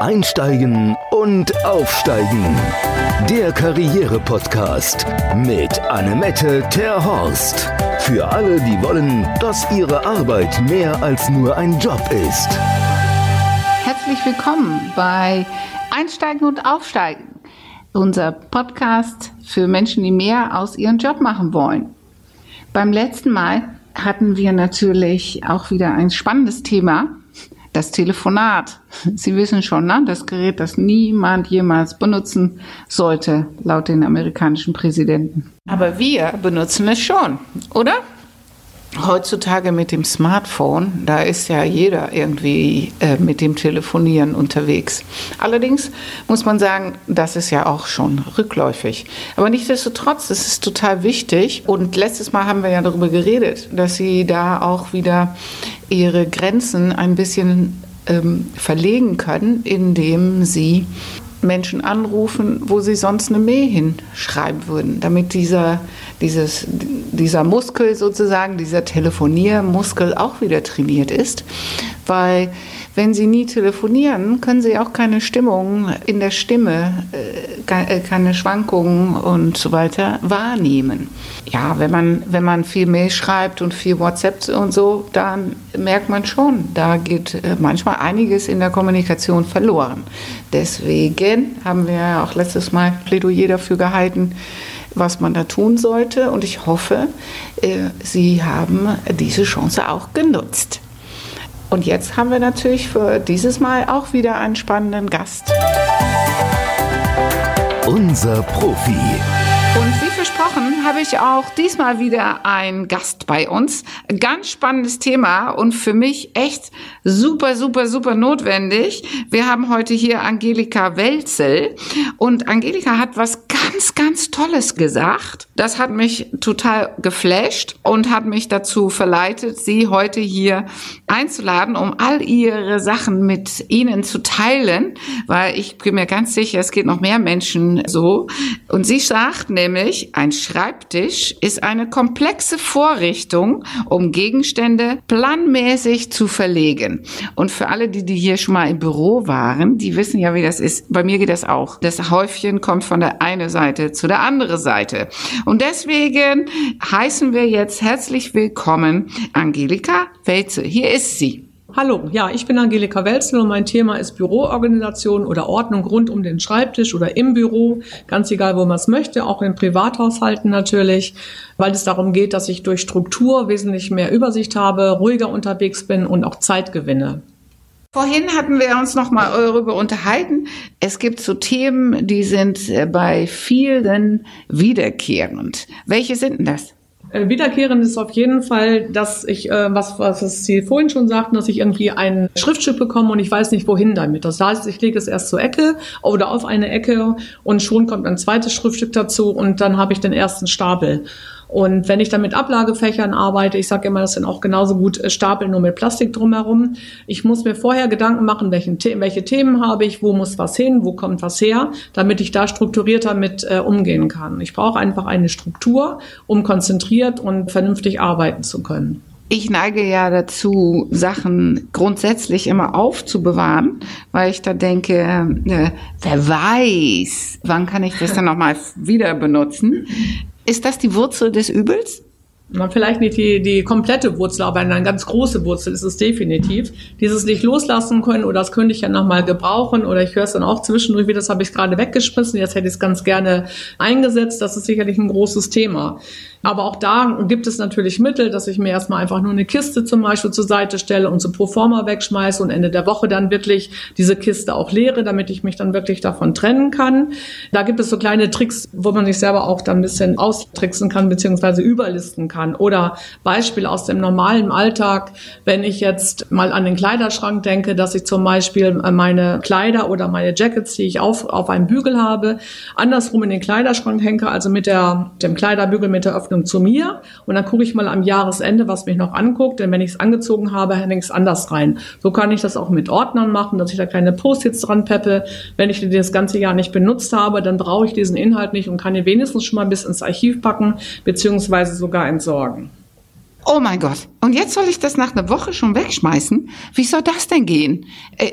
Einsteigen und Aufsteigen. Der Karriere-Podcast mit Annemette Terhorst. Für alle, die wollen, dass ihre Arbeit mehr als nur ein Job ist. Herzlich willkommen bei Einsteigen und Aufsteigen. Unser Podcast für Menschen, die mehr aus ihrem Job machen wollen. Beim letzten Mal hatten wir natürlich auch wieder ein spannendes Thema das Telefonat. Sie wissen schon, ne? das Gerät, das niemand jemals benutzen sollte, laut den amerikanischen Präsidenten. Aber wir benutzen es schon, oder? Heutzutage mit dem Smartphone, da ist ja jeder irgendwie äh, mit dem Telefonieren unterwegs. Allerdings muss man sagen, das ist ja auch schon rückläufig. Aber nichtsdestotrotz, es ist total wichtig. Und letztes Mal haben wir ja darüber geredet, dass Sie da auch wieder Ihre Grenzen ein bisschen ähm, verlegen können, indem Sie Menschen anrufen, wo sie sonst eine Mail hinschreiben würden, damit dieser, dieses, dieser Muskel sozusagen, dieser Telefoniermuskel auch wieder trainiert ist. Weil wenn Sie nie telefonieren, können Sie auch keine Stimmung in der Stimme, äh, keine Schwankungen und so weiter wahrnehmen. Ja, wenn man, wenn man viel Mail schreibt und viel WhatsApp und so, dann merkt man schon, da geht äh, manchmal einiges in der Kommunikation verloren. Deswegen haben wir auch letztes Mal Plädoyer dafür gehalten, was man da tun sollte. Und ich hoffe, Sie haben diese Chance auch genutzt. Und jetzt haben wir natürlich für dieses Mal auch wieder einen spannenden Gast. Unser Profi. Und wie habe ich auch diesmal wieder einen Gast bei uns. Ganz spannendes Thema und für mich echt super, super, super notwendig. Wir haben heute hier Angelika Welzel und Angelika hat was ganz, ganz Tolles gesagt. Das hat mich total geflasht und hat mich dazu verleitet, sie heute hier einzuladen, um all ihre Sachen mit Ihnen zu teilen, weil ich bin mir ganz sicher, es geht noch mehr Menschen so. Und sie sagt nämlich, ein Schreibtisch ist eine komplexe Vorrichtung, um Gegenstände planmäßig zu verlegen. Und für alle, die, die hier schon mal im Büro waren, die wissen ja, wie das ist. Bei mir geht das auch. Das Häufchen kommt von der einen Seite zu der anderen Seite. Und deswegen heißen wir jetzt herzlich willkommen Angelika Welze. Hier ist sie. Hallo, ja, ich bin Angelika Welzel und mein Thema ist Büroorganisation oder Ordnung rund um den Schreibtisch oder im Büro, ganz egal, wo man es möchte, auch in Privathaushalten natürlich, weil es darum geht, dass ich durch Struktur wesentlich mehr Übersicht habe, ruhiger unterwegs bin und auch Zeit gewinne. Vorhin hatten wir uns noch mal darüber unterhalten. Es gibt so Themen, die sind äh, bei vielen wiederkehrend. Welche sind denn das? Äh, wiederkehrend ist auf jeden Fall, dass ich, äh, was, was Sie vorhin schon sagten, dass ich irgendwie ein Schriftstück bekomme und ich weiß nicht, wohin damit. Das heißt, ich lege es erst zur Ecke oder auf eine Ecke und schon kommt ein zweites Schriftstück dazu und dann habe ich den ersten Stapel. Und wenn ich dann mit Ablagefächern arbeite, ich sage immer, das sind auch genauso gut äh, Stapel nur mit Plastik drumherum. Ich muss mir vorher Gedanken machen, welchen, welche Themen habe ich, wo muss was hin, wo kommt was her, damit ich da strukturierter mit äh, umgehen kann. Ich brauche einfach eine Struktur, um konzentriert und vernünftig arbeiten zu können. Ich neige ja dazu, Sachen grundsätzlich immer aufzubewahren, weil ich da denke, äh, wer weiß, wann kann ich das dann nochmal wieder benutzen? Ist das die Wurzel des Übels? Na, vielleicht nicht die, die komplette Wurzel, aber eine ganz große Wurzel ist es definitiv. Dieses nicht loslassen können oder das könnte ich ja nochmal gebrauchen oder ich höre es dann auch zwischendurch, wie das habe ich gerade weggeschmissen, jetzt hätte ich es ganz gerne eingesetzt. Das ist sicherlich ein großes Thema. Aber auch da gibt es natürlich Mittel, dass ich mir erstmal einfach nur eine Kiste zum Beispiel zur Seite stelle und so pro forma wegschmeiße und Ende der Woche dann wirklich diese Kiste auch leere, damit ich mich dann wirklich davon trennen kann. Da gibt es so kleine Tricks, wo man sich selber auch dann ein bisschen austricksen kann, beziehungsweise überlisten kann. Oder Beispiel aus dem normalen Alltag, wenn ich jetzt mal an den Kleiderschrank denke, dass ich zum Beispiel meine Kleider oder meine Jackets, die ich auf, auf einem Bügel habe, andersrum in den Kleiderschrank hänge, also mit der, dem Kleiderbügel mit der Öffnung zu mir und dann gucke ich mal am Jahresende, was mich noch anguckt, denn wenn ich es angezogen habe, hänge ich es anders rein. So kann ich das auch mit Ordnern machen, dass ich da kleine Post-its dran peppe. Wenn ich die das ganze Jahr nicht benutzt habe, dann brauche ich diesen Inhalt nicht und kann ihn wenigstens schon mal bis ins Archiv packen, beziehungsweise sogar entsorgen. Oh mein Gott. Und jetzt soll ich das nach einer Woche schon wegschmeißen? Wie soll das denn gehen?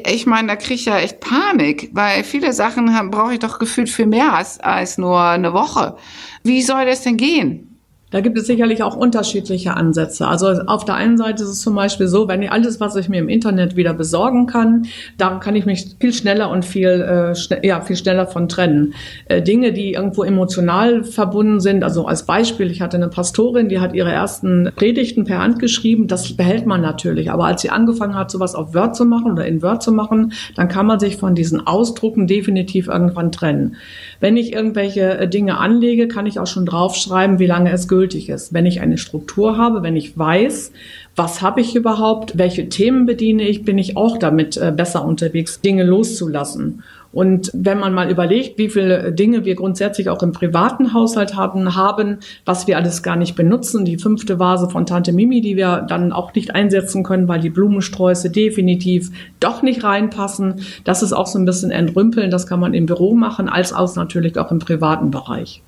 Ich meine, da kriege ich ja echt Panik, weil viele Sachen brauche ich doch gefühlt für mehr als, als nur eine Woche. Wie soll das denn gehen? Da gibt es sicherlich auch unterschiedliche Ansätze. Also auf der einen Seite ist es zum Beispiel so, wenn ich alles, was ich mir im Internet wieder besorgen kann, da kann ich mich viel schneller und viel, äh, schn ja, viel schneller von trennen. Äh, Dinge, die irgendwo emotional verbunden sind, also als Beispiel, ich hatte eine Pastorin, die hat ihre ersten Predigten per Hand geschrieben, das behält man natürlich. Aber als sie angefangen hat, sowas auf Word zu machen oder in Word zu machen, dann kann man sich von diesen Ausdrucken definitiv irgendwann trennen. Wenn ich irgendwelche äh, Dinge anlege, kann ich auch schon draufschreiben, wie lange es gültig ist. Wenn ich eine Struktur habe, wenn ich weiß, was habe ich überhaupt, welche Themen bediene ich, bin ich auch damit äh, besser unterwegs, Dinge loszulassen. Und wenn man mal überlegt, wie viele Dinge wir grundsätzlich auch im privaten Haushalt haben, haben, was wir alles gar nicht benutzen, die fünfte Vase von Tante Mimi, die wir dann auch nicht einsetzen können, weil die Blumensträuße definitiv doch nicht reinpassen. Das ist auch so ein bisschen entrümpeln. Das kann man im Büro machen, als auch natürlich auch im privaten Bereich.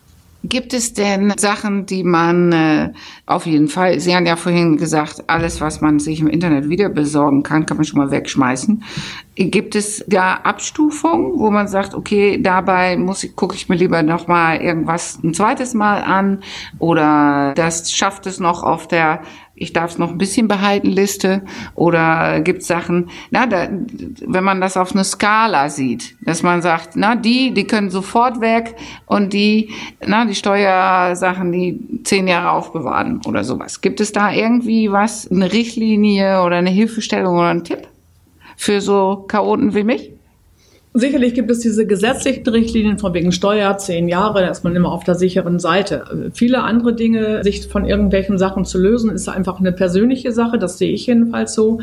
Gibt es denn Sachen, die man äh, auf jeden Fall, Sie haben ja vorhin gesagt, alles, was man sich im Internet wieder besorgen kann, kann man schon mal wegschmeißen. Gibt es da Abstufungen, wo man sagt, okay, dabei muss ich, gucke ich mir lieber noch mal irgendwas ein zweites Mal an oder das schafft es noch auf der ich darf es noch ein bisschen behalten Liste oder gibt Sachen, na, da, wenn man das auf eine Skala sieht, dass man sagt, na, die, die können sofort weg und die, na, die Steuersachen, die zehn Jahre aufbewahren oder sowas. Gibt es da irgendwie was, eine Richtlinie oder eine Hilfestellung oder einen Tipp für so Chaoten wie mich? Sicherlich gibt es diese gesetzlichen Richtlinien von wegen Steuer, zehn Jahre, da ist man immer auf der sicheren Seite. Viele andere Dinge, sich von irgendwelchen Sachen zu lösen, ist einfach eine persönliche Sache, das sehe ich jedenfalls so.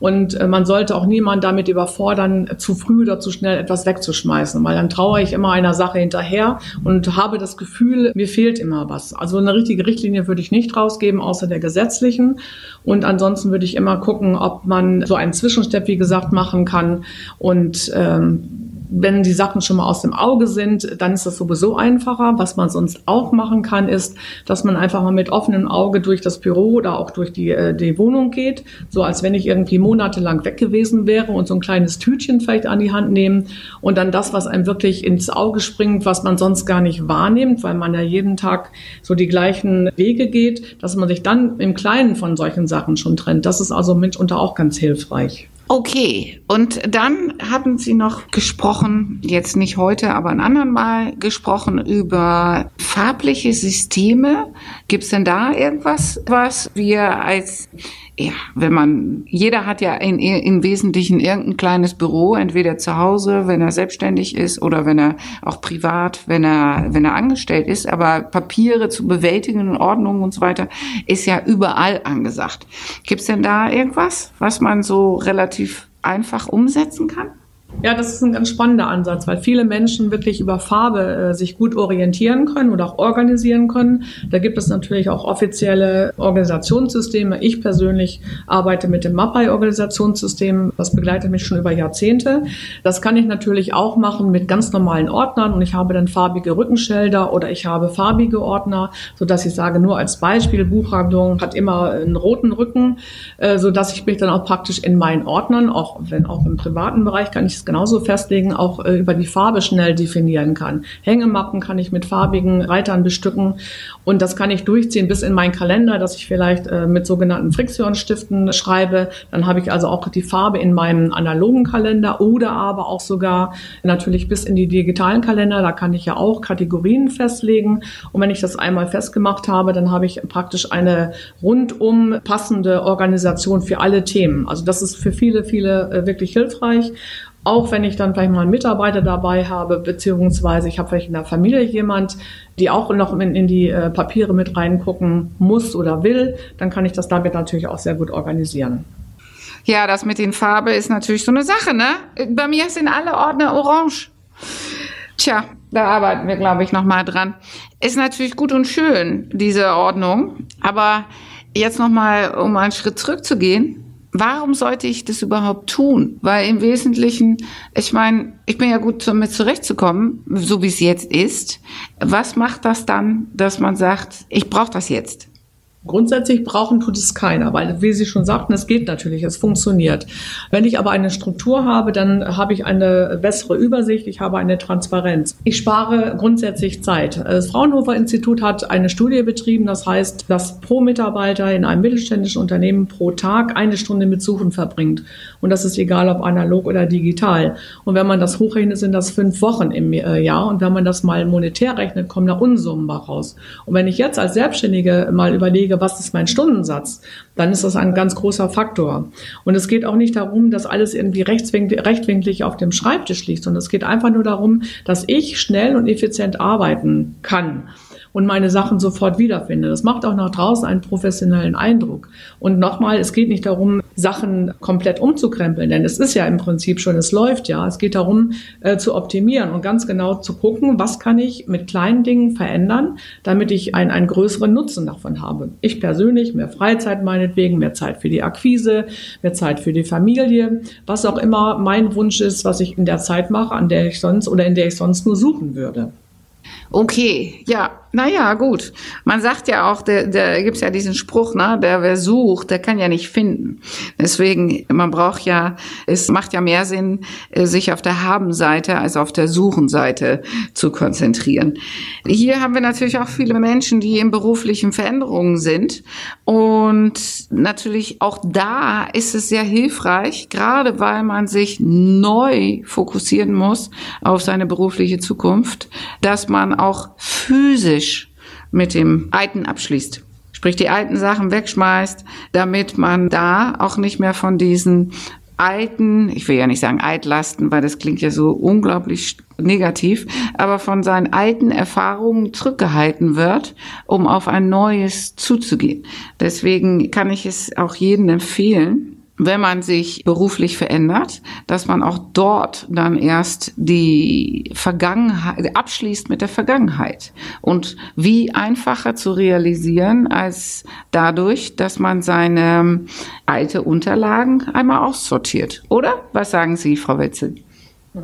Und äh, man sollte auch niemand damit überfordern, zu früh oder zu schnell etwas wegzuschmeißen, weil dann traue ich immer einer Sache hinterher und habe das Gefühl, mir fehlt immer was. Also eine richtige Richtlinie würde ich nicht rausgeben, außer der gesetzlichen. Und ansonsten würde ich immer gucken, ob man so einen Zwischenstep, wie gesagt, machen kann und ähm, wenn die Sachen schon mal aus dem Auge sind, dann ist das sowieso einfacher. Was man sonst auch machen kann, ist, dass man einfach mal mit offenem Auge durch das Büro oder auch durch die, äh, die Wohnung geht, so als wenn ich irgendwie monatelang weg gewesen wäre und so ein kleines Tütchen vielleicht an die Hand nehmen und dann das, was einem wirklich ins Auge springt, was man sonst gar nicht wahrnimmt, weil man ja jeden Tag so die gleichen Wege geht, dass man sich dann im Kleinen von solchen Sachen schon trennt. Das ist also mitunter auch ganz hilfreich. Okay, und dann hatten Sie noch gesprochen, jetzt nicht heute, aber ein anderen Mal gesprochen über farbliche Systeme. Gibt es denn da irgendwas, was wir als ja, wenn man, jeder hat ja in, im Wesentlichen irgendein kleines Büro, entweder zu Hause, wenn er selbstständig ist oder wenn er auch privat, wenn er, wenn er angestellt ist. Aber Papiere zu bewältigen und Ordnung und so weiter ist ja überall angesagt. Gibt's denn da irgendwas, was man so relativ einfach umsetzen kann? Ja, das ist ein ganz spannender Ansatz, weil viele Menschen wirklich über Farbe äh, sich gut orientieren können oder auch organisieren können. Da gibt es natürlich auch offizielle Organisationssysteme. Ich persönlich arbeite mit dem Mapai-Organisationssystem. Das begleitet mich schon über Jahrzehnte. Das kann ich natürlich auch machen mit ganz normalen Ordnern und ich habe dann farbige Rückenschilder oder ich habe farbige Ordner, so dass ich sage, nur als Beispiel, Buchhandlung hat immer einen roten Rücken, äh, so dass ich mich dann auch praktisch in meinen Ordnern, auch wenn auch im privaten Bereich kann ich es genauso festlegen, auch äh, über die Farbe schnell definieren kann. Hängemappen kann ich mit farbigen Reitern bestücken und das kann ich durchziehen bis in meinen Kalender, dass ich vielleicht äh, mit sogenannten Friktionsstiften schreibe. Dann habe ich also auch die Farbe in meinem analogen Kalender oder aber auch sogar natürlich bis in die digitalen Kalender. Da kann ich ja auch Kategorien festlegen. Und wenn ich das einmal festgemacht habe, dann habe ich praktisch eine rundum passende Organisation für alle Themen. Also das ist für viele, viele äh, wirklich hilfreich. Auch wenn ich dann vielleicht mal einen Mitarbeiter dabei habe, beziehungsweise ich habe vielleicht in der Familie jemand, die auch noch in, in die äh, Papiere mit reingucken muss oder will, dann kann ich das damit natürlich auch sehr gut organisieren. Ja, das mit den Farbe ist natürlich so eine Sache, ne? Bei mir sind alle Ordner orange. Tja, da arbeiten wir, glaube ich, noch mal dran. Ist natürlich gut und schön, diese Ordnung. Aber jetzt noch mal, um einen Schritt zurückzugehen warum sollte ich das überhaupt tun? Weil im Wesentlichen, ich meine, ich bin ja gut damit zurechtzukommen, so wie es jetzt ist. Was macht das dann, dass man sagt, ich brauche das jetzt? Grundsätzlich brauchen tut es keiner, weil, wie Sie schon sagten, es geht natürlich, es funktioniert. Wenn ich aber eine Struktur habe, dann habe ich eine bessere Übersicht, ich habe eine Transparenz. Ich spare grundsätzlich Zeit. Das Fraunhofer Institut hat eine Studie betrieben, das heißt, dass pro Mitarbeiter in einem mittelständischen Unternehmen pro Tag eine Stunde mit Suchen verbringt. Und das ist egal, ob analog oder digital. Und wenn man das hochrechnet, sind das fünf Wochen im äh, Jahr. Und wenn man das mal monetär rechnet, kommen da Unsummen raus. Und wenn ich jetzt als Selbstständige mal was ist mein Stundensatz, dann ist das ein ganz großer Faktor. Und es geht auch nicht darum, dass alles irgendwie rechtwinklig auf dem Schreibtisch liegt, sondern es geht einfach nur darum, dass ich schnell und effizient arbeiten kann und meine Sachen sofort wiederfinde. Das macht auch nach draußen einen professionellen Eindruck. Und nochmal, es geht nicht darum, Sachen komplett umzukrempeln, denn es ist ja im Prinzip schon, es läuft ja. Es geht darum, äh, zu optimieren und ganz genau zu gucken, was kann ich mit kleinen Dingen verändern, damit ich einen, einen größeren Nutzen davon habe. Ich persönlich, mehr Freizeit meinetwegen, mehr Zeit für die Akquise, mehr Zeit für die Familie, was auch immer mein Wunsch ist, was ich in der Zeit mache, an der ich sonst oder in der ich sonst nur suchen würde. Okay, ja, naja, gut. Man sagt ja auch, da, gibt es ja diesen Spruch, ne, der wer sucht, der kann ja nicht finden. Deswegen, man braucht ja, es macht ja mehr Sinn, äh, sich auf der Haben-Seite als auf der Suchen-Seite zu konzentrieren. Hier haben wir natürlich auch viele Menschen, die in beruflichen Veränderungen sind. Und natürlich auch da ist es sehr hilfreich, gerade weil man sich neu fokussieren muss auf seine berufliche Zukunft, dass man auch physisch mit dem Alten abschließt. Sprich, die alten Sachen wegschmeißt, damit man da auch nicht mehr von diesen alten, ich will ja nicht sagen Altlasten, weil das klingt ja so unglaublich negativ, aber von seinen alten Erfahrungen zurückgehalten wird, um auf ein neues zuzugehen. Deswegen kann ich es auch jedem empfehlen, wenn man sich beruflich verändert, dass man auch dort dann erst die Vergangenheit abschließt mit der Vergangenheit und wie einfacher zu realisieren als dadurch, dass man seine alte Unterlagen einmal aussortiert. Oder? Was sagen Sie, Frau Wetzel?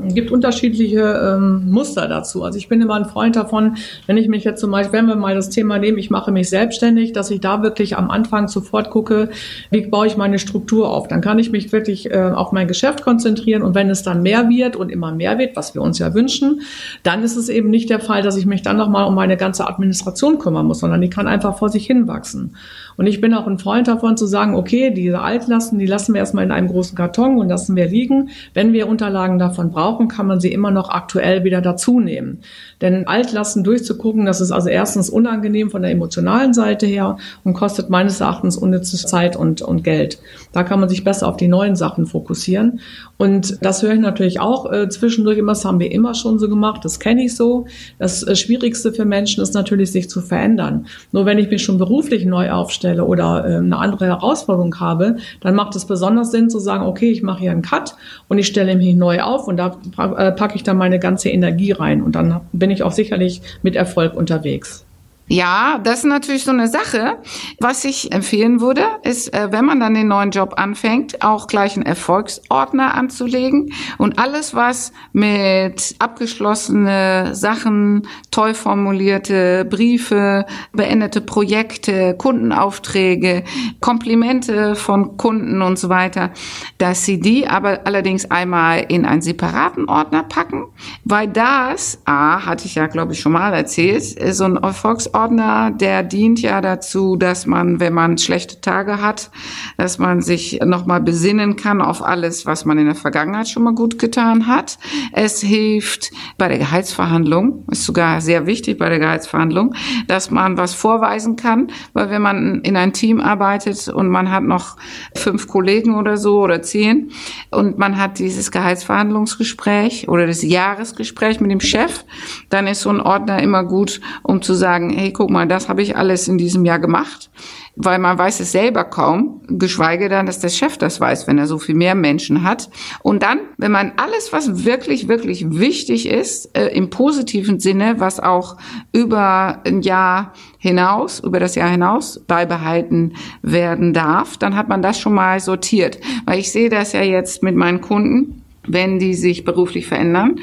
Es gibt unterschiedliche ähm, Muster dazu. Also ich bin immer ein Freund davon, wenn ich mich jetzt zum Beispiel, wenn wir mal das Thema nehmen, ich mache mich selbstständig, dass ich da wirklich am Anfang sofort gucke, wie baue ich meine Struktur auf. Dann kann ich mich wirklich äh, auf mein Geschäft konzentrieren und wenn es dann mehr wird und immer mehr wird, was wir uns ja wünschen, dann ist es eben nicht der Fall, dass ich mich dann nochmal um meine ganze Administration kümmern muss, sondern die kann einfach vor sich hin wachsen. Und ich bin auch ein Freund davon zu sagen, okay, diese Altlasten, die lassen wir erstmal in einem großen Karton und lassen wir liegen. Wenn wir Unterlagen davon brauchen, kann man sie immer noch aktuell wieder dazu nehmen. Denn Altlasten durchzugucken, das ist also erstens unangenehm von der emotionalen Seite her und kostet meines Erachtens unnützes Zeit und, und Geld. Da kann man sich besser auf die neuen Sachen fokussieren. Und das höre ich natürlich auch äh, zwischendurch immer, das haben wir immer schon so gemacht, das kenne ich so. Das äh, Schwierigste für Menschen ist natürlich, sich zu verändern. Nur wenn ich mich schon beruflich neu aufstelle oder äh, eine andere Herausforderung habe, dann macht es besonders Sinn zu sagen, okay, ich mache hier einen Cut und ich stelle mich neu auf und da äh, packe ich dann meine ganze Energie rein und dann bin ich auch sicherlich mit Erfolg unterwegs. Ja, das ist natürlich so eine Sache. Was ich empfehlen würde, ist, äh, wenn man dann den neuen Job anfängt, auch gleich einen Erfolgsordner anzulegen und alles, was mit abgeschlossene Sachen, toll formulierte Briefe, beendete Projekte, Kundenaufträge, Komplimente von Kunden und so weiter, dass sie die aber allerdings einmal in einen separaten Ordner packen, weil das, ah, hatte ich ja, glaube ich, schon mal erzählt, so ein Erfolgsordner Tagesordner, der dient ja dazu, dass man, wenn man schlechte Tage hat, dass man sich nochmal besinnen kann auf alles, was man in der Vergangenheit schon mal gut getan hat. Es hilft bei der Gehaltsverhandlung, ist sogar sehr wichtig bei der Gehaltsverhandlung, dass man was vorweisen kann, weil wenn man in ein Team arbeitet und man hat noch fünf Kollegen oder so oder zehn und man hat dieses Gehaltsverhandlungsgespräch oder das Jahresgespräch mit dem Chef, dann ist so ein Ordner immer gut, um zu sagen, hey, guck mal, das habe ich alles in diesem Jahr gemacht, weil man weiß es selber kaum, geschweige dann, dass der Chef das weiß, wenn er so viel mehr Menschen hat. Und dann, wenn man alles, was wirklich, wirklich wichtig ist, äh, im positiven Sinne, was auch über ein Jahr hinaus, über das Jahr hinaus beibehalten werden darf, dann hat man das schon mal sortiert. Weil ich sehe das ja jetzt mit meinen Kunden, wenn die sich beruflich verändern.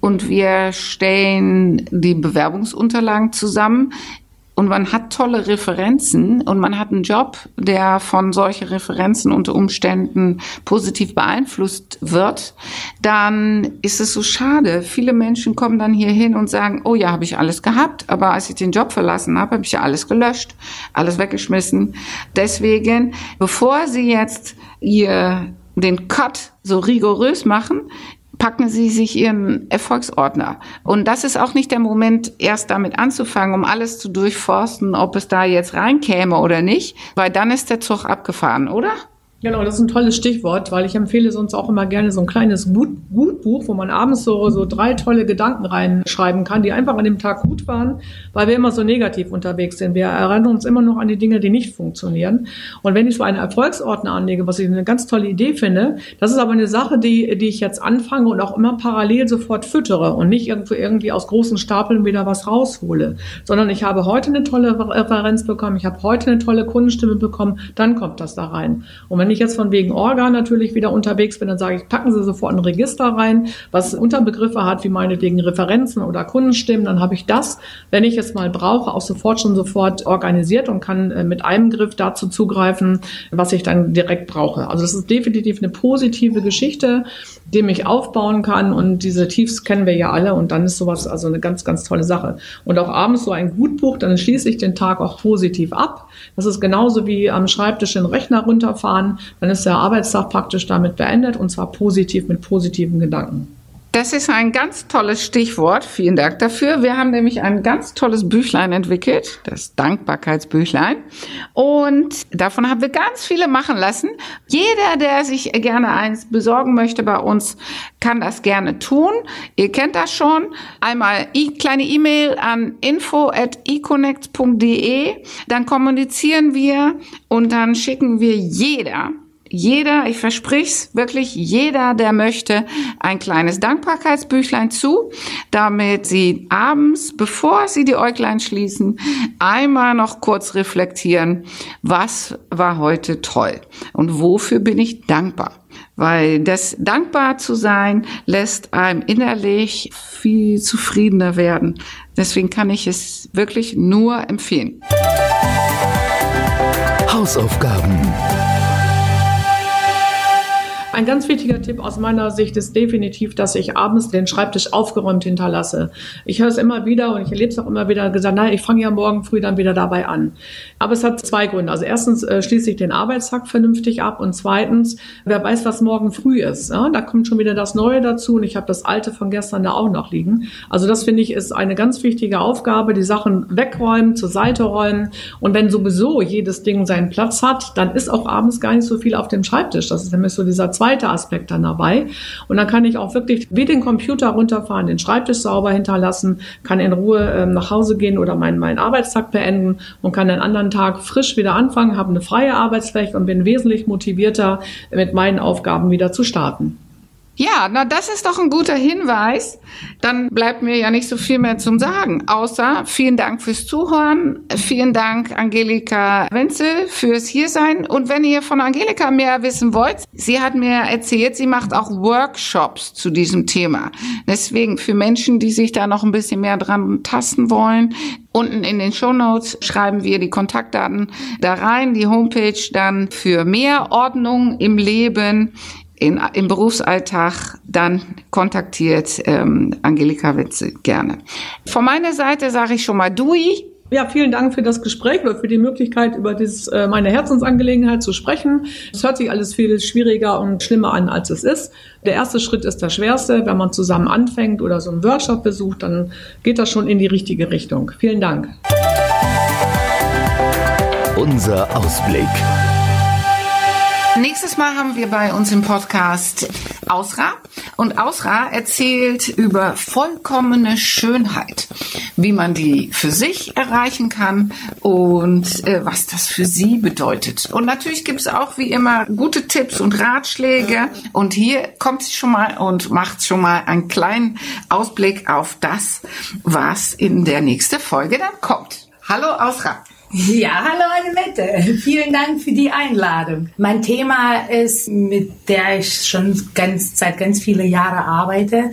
Und wir stellen die Bewerbungsunterlagen zusammen und man hat tolle Referenzen und man hat einen Job, der von solchen Referenzen unter Umständen positiv beeinflusst wird, dann ist es so schade. Viele Menschen kommen dann hier hin und sagen, oh ja, habe ich alles gehabt, aber als ich den Job verlassen habe, habe ich ja alles gelöscht, alles weggeschmissen. Deswegen, bevor Sie jetzt ihr den Cut so rigorös machen, packen Sie sich Ihren Erfolgsordner. Und das ist auch nicht der Moment, erst damit anzufangen, um alles zu durchforsten, ob es da jetzt reinkäme oder nicht, weil dann ist der Zug abgefahren, oder? Genau, das ist ein tolles Stichwort, weil ich empfehle sonst auch immer gerne so ein kleines Gutbuch, wo man abends so, so drei tolle Gedanken reinschreiben kann, die einfach an dem Tag gut waren, weil wir immer so negativ unterwegs sind. Wir erinnern uns immer noch an die Dinge, die nicht funktionieren. Und wenn ich so einen Erfolgsordner anlege, was ich eine ganz tolle Idee finde, das ist aber eine Sache, die, die ich jetzt anfange und auch immer parallel sofort füttere und nicht irgendwo irgendwie aus großen Stapeln wieder was raushole, sondern ich habe heute eine tolle Referenz bekommen, ich habe heute eine tolle Kundenstimme bekommen, dann kommt das da rein. Und wenn ich jetzt von wegen Orga natürlich wieder unterwegs bin, dann sage ich, packen Sie sofort ein Register rein, was Unterbegriffe hat, wie meinetwegen Referenzen oder Kundenstimmen. Dann habe ich das, wenn ich es mal brauche, auch sofort schon sofort organisiert und kann äh, mit einem Griff dazu zugreifen, was ich dann direkt brauche. Also das ist definitiv eine positive Geschichte, die mich aufbauen kann und diese Tiefs kennen wir ja alle und dann ist sowas also eine ganz, ganz tolle Sache. Und auch abends so ein Gutbuch, dann schließe ich den Tag auch positiv ab. Das ist genauso wie am Schreibtisch den Rechner runterfahren dann ist der Arbeitstag praktisch damit beendet und zwar positiv mit positiven Gedanken. Das ist ein ganz tolles Stichwort. Vielen Dank dafür. Wir haben nämlich ein ganz tolles Büchlein entwickelt, das Dankbarkeitsbüchlein. Und davon haben wir ganz viele machen lassen. Jeder, der sich gerne eins besorgen möchte bei uns, kann das gerne tun. Ihr kennt das schon. Einmal kleine E-Mail an info@econnect.de. Dann kommunizieren wir und dann schicken wir jeder jeder, ich versprich's, wirklich jeder, der möchte, ein kleines Dankbarkeitsbüchlein zu, damit Sie abends, bevor Sie die Äuglein schließen, einmal noch kurz reflektieren, was war heute toll und wofür bin ich dankbar. Weil das dankbar zu sein lässt einem innerlich viel zufriedener werden. Deswegen kann ich es wirklich nur empfehlen. Hausaufgaben. Ein ganz wichtiger Tipp aus meiner Sicht ist definitiv, dass ich abends den Schreibtisch aufgeräumt hinterlasse. Ich höre es immer wieder und ich erlebe es auch immer wieder gesagt, nein, ich fange ja morgen früh dann wieder dabei an. Aber es hat zwei Gründe. Also erstens äh, schließe ich den Arbeitstag vernünftig ab und zweitens, wer weiß, was morgen früh ist. Ja? Da kommt schon wieder das Neue dazu und ich habe das Alte von gestern da auch noch liegen. Also das finde ich ist eine ganz wichtige Aufgabe, die Sachen wegräumen, zur Seite räumen und wenn sowieso jedes Ding seinen Platz hat, dann ist auch abends gar nicht so viel auf dem Schreibtisch. Das ist nämlich so dieser zweite zweiter Aspekt dann dabei. Und dann kann ich auch wirklich wie den Computer runterfahren, den Schreibtisch sauber hinterlassen, kann in Ruhe ähm, nach Hause gehen oder meinen, meinen Arbeitstag beenden und kann den anderen Tag frisch wieder anfangen, habe eine freie Arbeitsfläche und bin wesentlich motivierter, mit meinen Aufgaben wieder zu starten. Ja, na das ist doch ein guter Hinweis. Dann bleibt mir ja nicht so viel mehr zum Sagen, außer vielen Dank fürs Zuhören, vielen Dank Angelika Wenzel fürs Hiersein und wenn ihr von Angelika mehr wissen wollt, sie hat mir erzählt, sie macht auch Workshops zu diesem Thema. Deswegen für Menschen, die sich da noch ein bisschen mehr dran tasten wollen, Unten in den Show Notes schreiben wir die Kontaktdaten da rein, die Homepage dann für mehr Ordnung im Leben, in, im Berufsalltag, dann kontaktiert ähm, Angelika Witze gerne. Von meiner Seite sage ich schon mal Dui. Ja, vielen Dank für das Gespräch oder für die Möglichkeit, über dieses, äh, meine Herzensangelegenheit zu sprechen. Es hört sich alles viel schwieriger und schlimmer an, als es ist. Der erste Schritt ist der schwerste. Wenn man zusammen anfängt oder so einen Workshop besucht, dann geht das schon in die richtige Richtung. Vielen Dank. Unser Ausblick. Nächstes Mal haben wir bei uns im Podcast Ausra. Und Ausra erzählt über vollkommene Schönheit, wie man die für sich erreichen kann und äh, was das für sie bedeutet. Und natürlich gibt es auch wie immer gute Tipps und Ratschläge. Und hier kommt sie schon mal und macht schon mal einen kleinen Ausblick auf das, was in der nächsten Folge dann kommt. Hallo Ausra. Ja, hallo Annemette. Vielen Dank für die Einladung. Mein Thema ist, mit der ich schon ganz, seit ganz viele Jahre arbeite,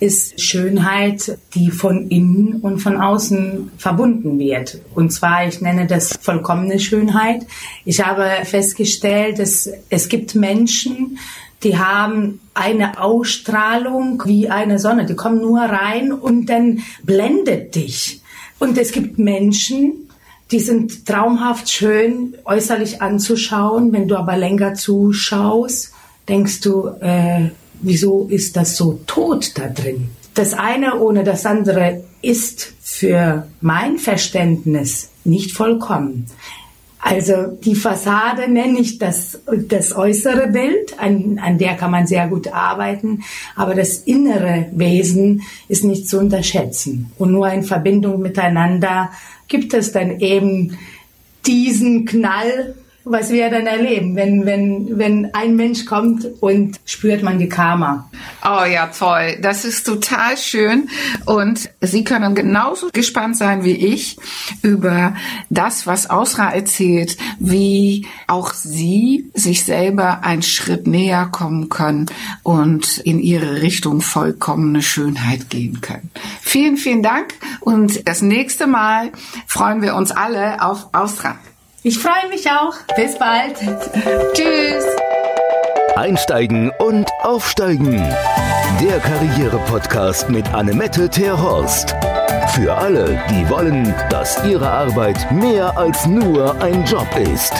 ist Schönheit, die von innen und von außen verbunden wird. Und zwar, ich nenne das vollkommene Schönheit. Ich habe festgestellt, dass es gibt Menschen, die haben eine Ausstrahlung wie eine Sonne. Die kommen nur rein und dann blendet dich. Und es gibt Menschen, die sind traumhaft schön äußerlich anzuschauen. Wenn du aber länger zuschaust, denkst du, äh, wieso ist das so tot da drin? Das eine ohne das andere ist für mein Verständnis nicht vollkommen. Also die Fassade nenne ich das, das äußere Bild, an, an der kann man sehr gut arbeiten, aber das innere Wesen ist nicht zu unterschätzen. Und nur in Verbindung miteinander gibt es dann eben diesen Knall, was wir dann erleben, wenn, wenn, wenn ein Mensch kommt und spürt man die Karma. Oh ja, toll. Das ist total schön. Und Sie können genauso gespannt sein wie ich über das, was Ausra erzählt, wie auch Sie sich selber einen Schritt näher kommen können und in Ihre Richtung vollkommene Schönheit gehen können. Vielen, vielen Dank. Und das nächste Mal freuen wir uns alle auf Ausra. Ich freue mich auch. Bis bald. Tschüss. Einsteigen und aufsteigen. Der Karriere-Podcast mit Annemette Terhorst. Für alle, die wollen, dass ihre Arbeit mehr als nur ein Job ist.